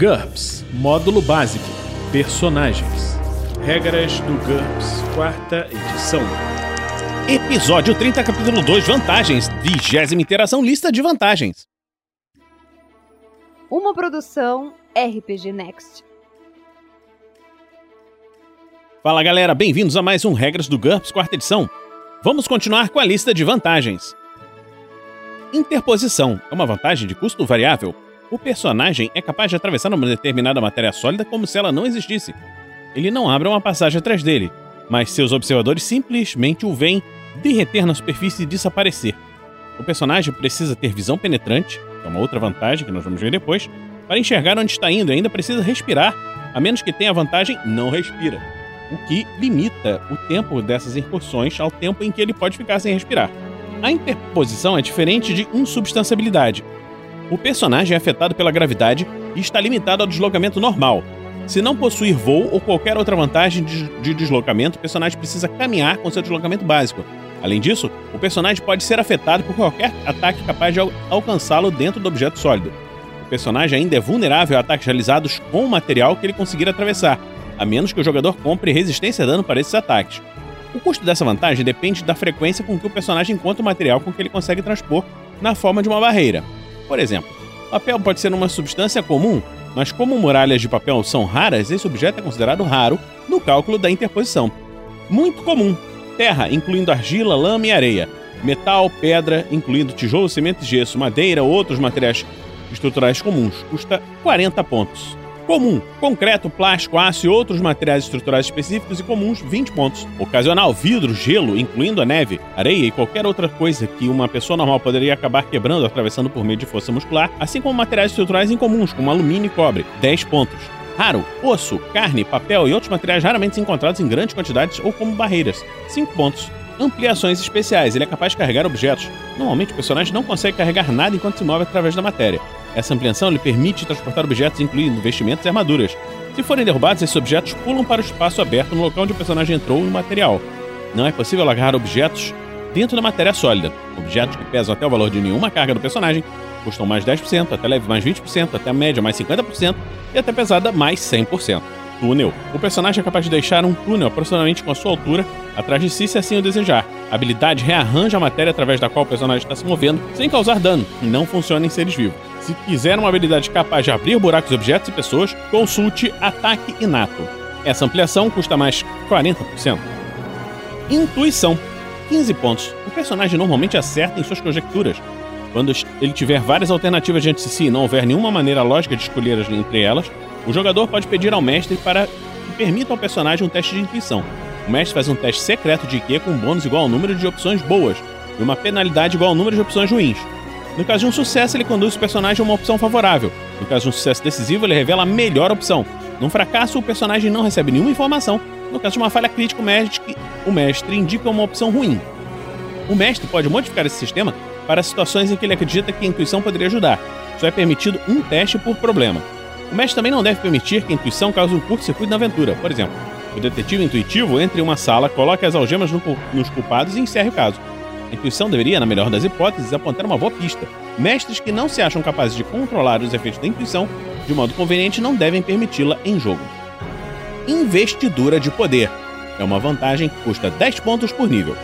GURPS Módulo Básico Personagens Regras do GURPS, quarta edição. Episódio 30, capítulo 2, vantagens. Vigésima interação, lista de vantagens. Uma produção RPG Next. Fala galera, bem-vindos a mais um Regras do GURPS, quarta edição. Vamos continuar com a lista de vantagens. Interposição é uma vantagem de custo variável. O personagem é capaz de atravessar uma determinada matéria sólida como se ela não existisse. Ele não abre uma passagem atrás dele, mas seus observadores simplesmente o veem derreter na superfície e desaparecer. O personagem precisa ter visão penetrante, que é uma outra vantagem que nós vamos ver depois, para enxergar onde está indo e ainda precisa respirar, a menos que tenha a vantagem não respira, o que limita o tempo dessas incursões ao tempo em que ele pode ficar sem respirar. A interposição é diferente de insubstanciabilidade. O personagem é afetado pela gravidade e está limitado ao deslocamento normal. Se não possuir voo ou qualquer outra vantagem de, de deslocamento, o personagem precisa caminhar com seu deslocamento básico. Além disso, o personagem pode ser afetado por qualquer ataque capaz de al alcançá-lo dentro do objeto sólido. O personagem ainda é vulnerável a ataques realizados com o material que ele conseguir atravessar, a menos que o jogador compre resistência a dano para esses ataques. O custo dessa vantagem depende da frequência com que o personagem encontra o material com que ele consegue transpor na forma de uma barreira. Por exemplo, papel pode ser uma substância comum, mas como muralhas de papel são raras, esse objeto é considerado raro no cálculo da interposição. Muito comum: terra, incluindo argila, lama e areia, metal, pedra, incluindo tijolo, cimento e gesso, madeira ou outros materiais estruturais comuns, custa 40 pontos. Comum, concreto, plástico, aço e outros materiais estruturais específicos e comuns, 20 pontos. Ocasional, vidro, gelo, incluindo a neve, areia e qualquer outra coisa que uma pessoa normal poderia acabar quebrando atravessando por meio de força muscular, assim como materiais estruturais incomuns, como alumínio e cobre, 10 pontos. Raro, osso, carne, papel e outros materiais raramente encontrados em grandes quantidades ou como barreiras, 5 pontos. Ampliações especiais, ele é capaz de carregar objetos. Normalmente o personagem não consegue carregar nada enquanto se move através da matéria. Essa ampliação lhe permite transportar objetos, incluindo vestimentos e armaduras. Se forem derrubados, esses objetos pulam para o espaço aberto no local onde o personagem entrou em material. Não é possível agarrar objetos dentro da matéria sólida. Objetos que pesam até o valor de nenhuma carga do personagem custam mais 10%, até leve mais 20%, até média mais 50% e até pesada mais 100% túnel. O personagem é capaz de deixar um túnel aproximadamente com a sua altura atrás de si se assim o desejar. A habilidade rearranja a matéria através da qual o personagem está se movendo sem causar dano e não funciona em seres vivos. Se quiser uma habilidade capaz de abrir buracos, objetos e pessoas, consulte Ataque Inato. Essa ampliação custa mais 40%. Intuição. 15 pontos. O personagem normalmente acerta em suas conjecturas. Quando ele tiver várias alternativas diante de si e não houver nenhuma maneira lógica de escolher entre elas, o jogador pode pedir ao mestre para que permita ao personagem um teste de intuição. O mestre faz um teste secreto de IQ com um bônus igual ao número de opções boas e uma penalidade igual ao número de opções ruins. No caso de um sucesso, ele conduz o personagem a uma opção favorável. No caso de um sucesso decisivo, ele revela a melhor opção. Num fracasso, o personagem não recebe nenhuma informação. No caso de uma falha crítica, o mestre, o mestre indica uma opção ruim. O mestre pode modificar esse sistema para situações em que ele acredita que a intuição poderia ajudar. Só é permitido um teste por problema. O mestre também não deve permitir que a intuição cause um curto-circuito na aventura. Por exemplo, o detetive intuitivo entre em uma sala, coloque as algemas no, nos culpados e encerre o caso. A intuição deveria, na melhor das hipóteses, apontar uma boa pista. Mestres que não se acham capazes de controlar os efeitos da intuição de modo conveniente não devem permiti-la em jogo. Investidura de poder é uma vantagem que custa 10 pontos por nível.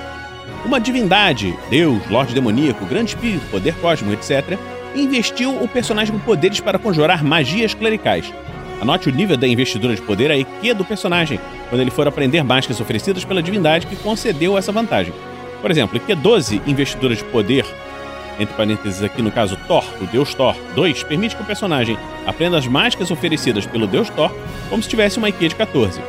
Uma divindade, deus, lorde demoníaco, grande espírito, poder cósmico, etc., investiu o personagem com poderes para conjurar magias clericais. Anote o nível da investidura de poder a EQ do personagem, quando ele for aprender mágicas oferecidas pela divindade que concedeu essa vantagem. Por exemplo, EQ 12, investidura de poder, entre parênteses aqui no caso Thor, o deus Thor 2, permite que o personagem aprenda as mágicas oferecidas pelo deus Thor como se tivesse uma EQ de 14.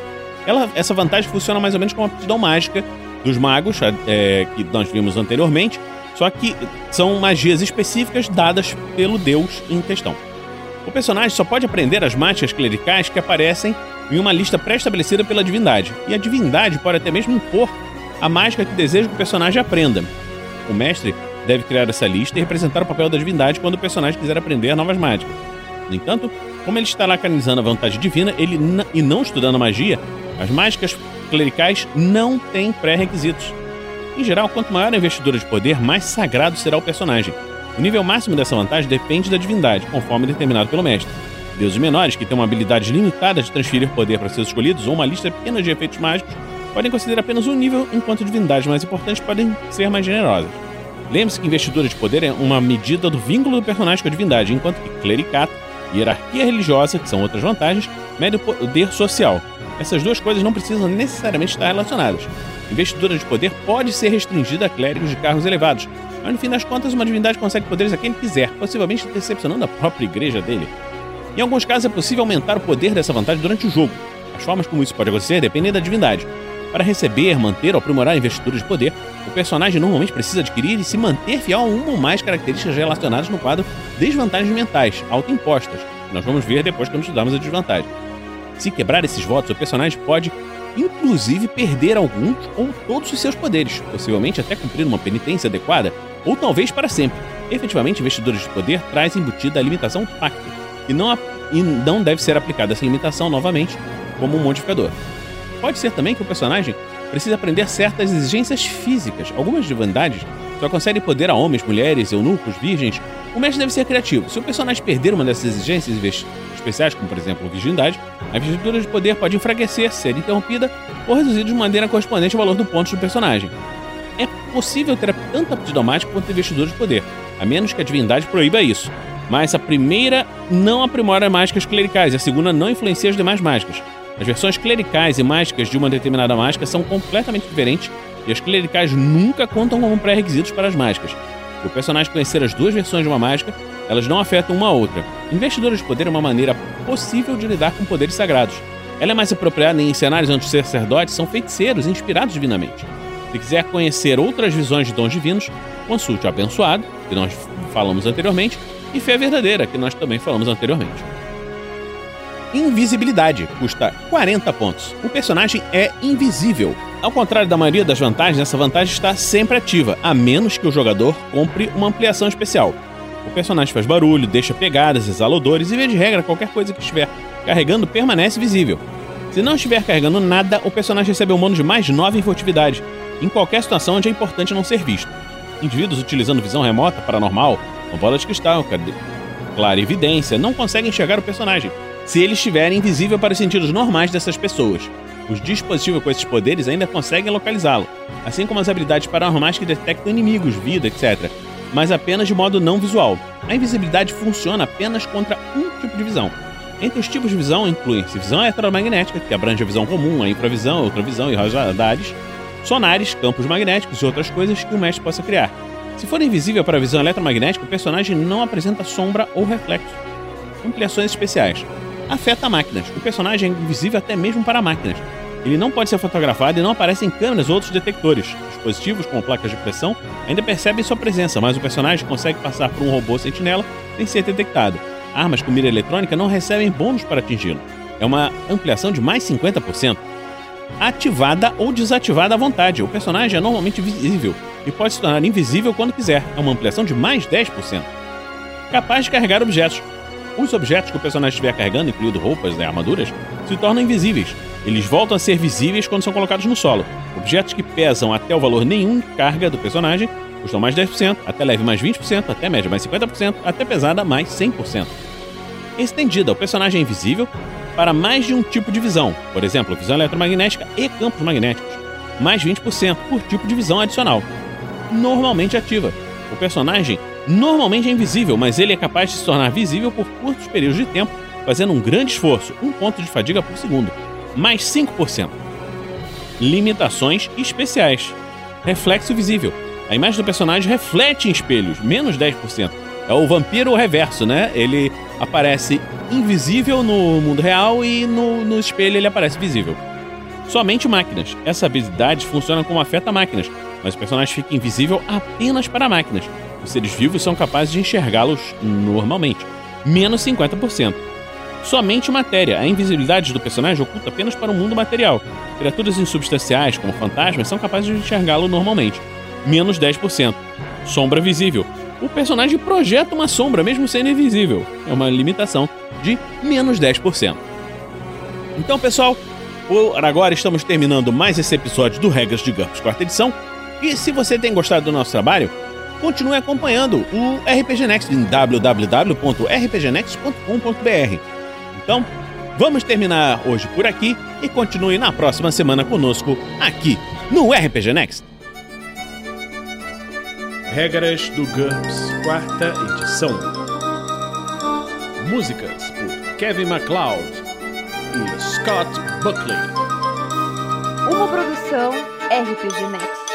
Ela, essa vantagem funciona mais ou menos como a aptidão mágica dos magos, é, que nós vimos anteriormente, só que são magias específicas dadas pelo deus em questão. O personagem só pode aprender as mágicas clericais que aparecem em uma lista pré-estabelecida pela divindade, e a divindade pode até mesmo impor a mágica que deseja que o personagem aprenda. O mestre deve criar essa lista e representar o papel da divindade quando o personagem quiser aprender novas mágicas. No entanto, como ele estará canalizando a vontade divina ele e não estudando magia, as mágicas clericais não têm pré-requisitos. Em geral, quanto maior a investidura de poder, mais sagrado será o personagem. O nível máximo dessa vantagem depende da divindade, conforme determinado pelo mestre. Deuses menores, que têm uma habilidade limitada de transferir poder para seus escolhidos ou uma lista pequena de efeitos mágicos, podem conceder apenas um nível, enquanto divindades mais importantes podem ser mais generosas. Lembre-se que investidura de poder é uma medida do vínculo do personagem com a divindade, enquanto que clericato e hierarquia religiosa, que são outras vantagens, mede o poder social. Essas duas coisas não precisam necessariamente estar relacionadas. Investidura de poder pode ser restringida a clérigos de cargos elevados, mas no fim das contas uma divindade consegue poderes a quem quiser, possivelmente decepcionando a própria igreja dele. Em alguns casos é possível aumentar o poder dessa vantagem durante o jogo. As formas como isso pode acontecer dependem da divindade. Para receber, manter ou aprimorar a investidura de poder, o personagem normalmente precisa adquirir e se manter fiel a uma ou mais características relacionadas no quadro Desvantagens Mentais, autoimpostas, que nós vamos ver depois quando estudarmos a desvantagem. Se quebrar esses votos, o personagem pode, inclusive, perder alguns ou todos os seus poderes, possivelmente até cumprir uma penitência adequada, ou talvez para sempre. Efetivamente, investidores de poder traz embutida a limitação pacto, e não, e não deve ser aplicada essa limitação novamente como um modificador. Pode ser também que o personagem precise aprender certas exigências físicas. Algumas divindades só concedem poder a homens, mulheres, eunucos, virgens. O mestre deve ser criativo. Se o personagem perder uma dessas exigências especiais, como por exemplo virgindade, a investidura de poder pode enfraquecer, ser interrompida ou reduzida de maneira correspondente ao valor do ponto do personagem. É possível ter tanto aptidão mágica quanto investidura de poder, a menos que a divindade proíba isso. Mas a primeira não aprimora mágicas clericais e a segunda não influencia as demais mágicas. As versões clericais e mágicas de uma determinada mágica são completamente diferentes e as clericais nunca contam como pré-requisitos para as mágicas. O personagem conhecer as duas versões de uma mágica, elas não afetam uma a outra. Investidura de poder é uma maneira possível de lidar com poderes sagrados. Ela é mais apropriada em cenários onde os sacerdotes são feiticeiros inspirados divinamente. Se quiser conhecer outras visões de dons divinos, consulte o Abençoado, que nós falamos anteriormente, e Fé Verdadeira, que nós também falamos anteriormente. Invisibilidade custa 40 pontos. O personagem é invisível. Ao contrário da maioria das vantagens, essa vantagem está sempre ativa, a menos que o jogador compre uma ampliação especial. O personagem faz barulho, deixa pegadas, exala odores e, via de regra, qualquer coisa que estiver carregando permanece visível. Se não estiver carregando nada, o personagem recebe um bônus de mais 9 em furtividade, em qualquer situação onde é importante não ser visto. Indivíduos utilizando visão remota, paranormal, bola de cristal, clara evidência, não conseguem enxergar o personagem, se ele estiver invisível para os sentidos normais dessas pessoas. Os dispositivos com esses poderes ainda conseguem localizá-lo, assim como as habilidades paranormais que detectam inimigos, vida, etc., mas apenas de modo não visual. A invisibilidade funciona apenas contra um tipo de visão. Entre os tipos de visão incluem-se visão eletromagnética, que abrange a visão comum, a infravisão, a ultravisão e radares, sonares, campos magnéticos e outras coisas que o mestre possa criar. Se for invisível para a visão eletromagnética, o personagem não apresenta sombra ou reflexo. Ampliações especiais afeta máquinas. O personagem é invisível até mesmo para máquinas. Ele não pode ser fotografado e não aparece em câmeras ou outros detectores. Dispositivos como placas de pressão ainda percebem sua presença, mas o personagem consegue passar por um robô sentinela sem ser detectado. Armas com mira eletrônica não recebem bônus para atingi-lo. É uma ampliação de mais 50%. Ativada ou desativada à vontade. O personagem é normalmente visível e pode se tornar invisível quando quiser. É uma ampliação de mais 10%. Capaz de carregar objetos. Os objetos que o personagem estiver carregando, incluindo roupas e armaduras, se tornam invisíveis. Eles voltam a ser visíveis quando são colocados no solo. Objetos que pesam até o valor nenhum de carga do personagem custam mais 10%, até leve mais 20%, até média mais 50%, até pesada mais 100%. Estendida, o personagem é invisível para mais de um tipo de visão, por exemplo, visão eletromagnética e campos magnéticos, mais 20% por tipo de visão adicional. Normalmente ativa. O personagem normalmente é invisível, mas ele é capaz de se tornar visível por curtos períodos de tempo, fazendo um grande esforço, um ponto de fadiga por segundo, mais 5%. Limitações especiais. Reflexo visível. A imagem do personagem reflete em espelhos, menos 10%. É o vampiro reverso, né? Ele aparece invisível no mundo real e no, no espelho ele aparece visível. Somente máquinas. Essa habilidade funciona como afeta máquinas, mas o personagem fica invisível apenas para máquinas. Os seres vivos são capazes de enxergá-los normalmente, menos 50%. Somente matéria. A invisibilidade do personagem oculta apenas para o mundo material. Criaturas insubstanciais, como fantasmas, são capazes de enxergá-lo normalmente, menos 10%. Sombra visível. O personagem projeta uma sombra mesmo sendo invisível. É uma limitação de menos 10%. Então, pessoal, por agora estamos terminando mais esse episódio do Regras de GURPS quarta edição. E se você tem gostado do nosso trabalho, continue acompanhando o RPG Next em www.rpgnext.com.br. Então, vamos terminar hoje por aqui e continue na próxima semana conosco aqui no RPG Next. Regras do GURPS, quarta edição. Músicas por Kevin MacLeod e Scott Buckley. Uma produção RPG Next.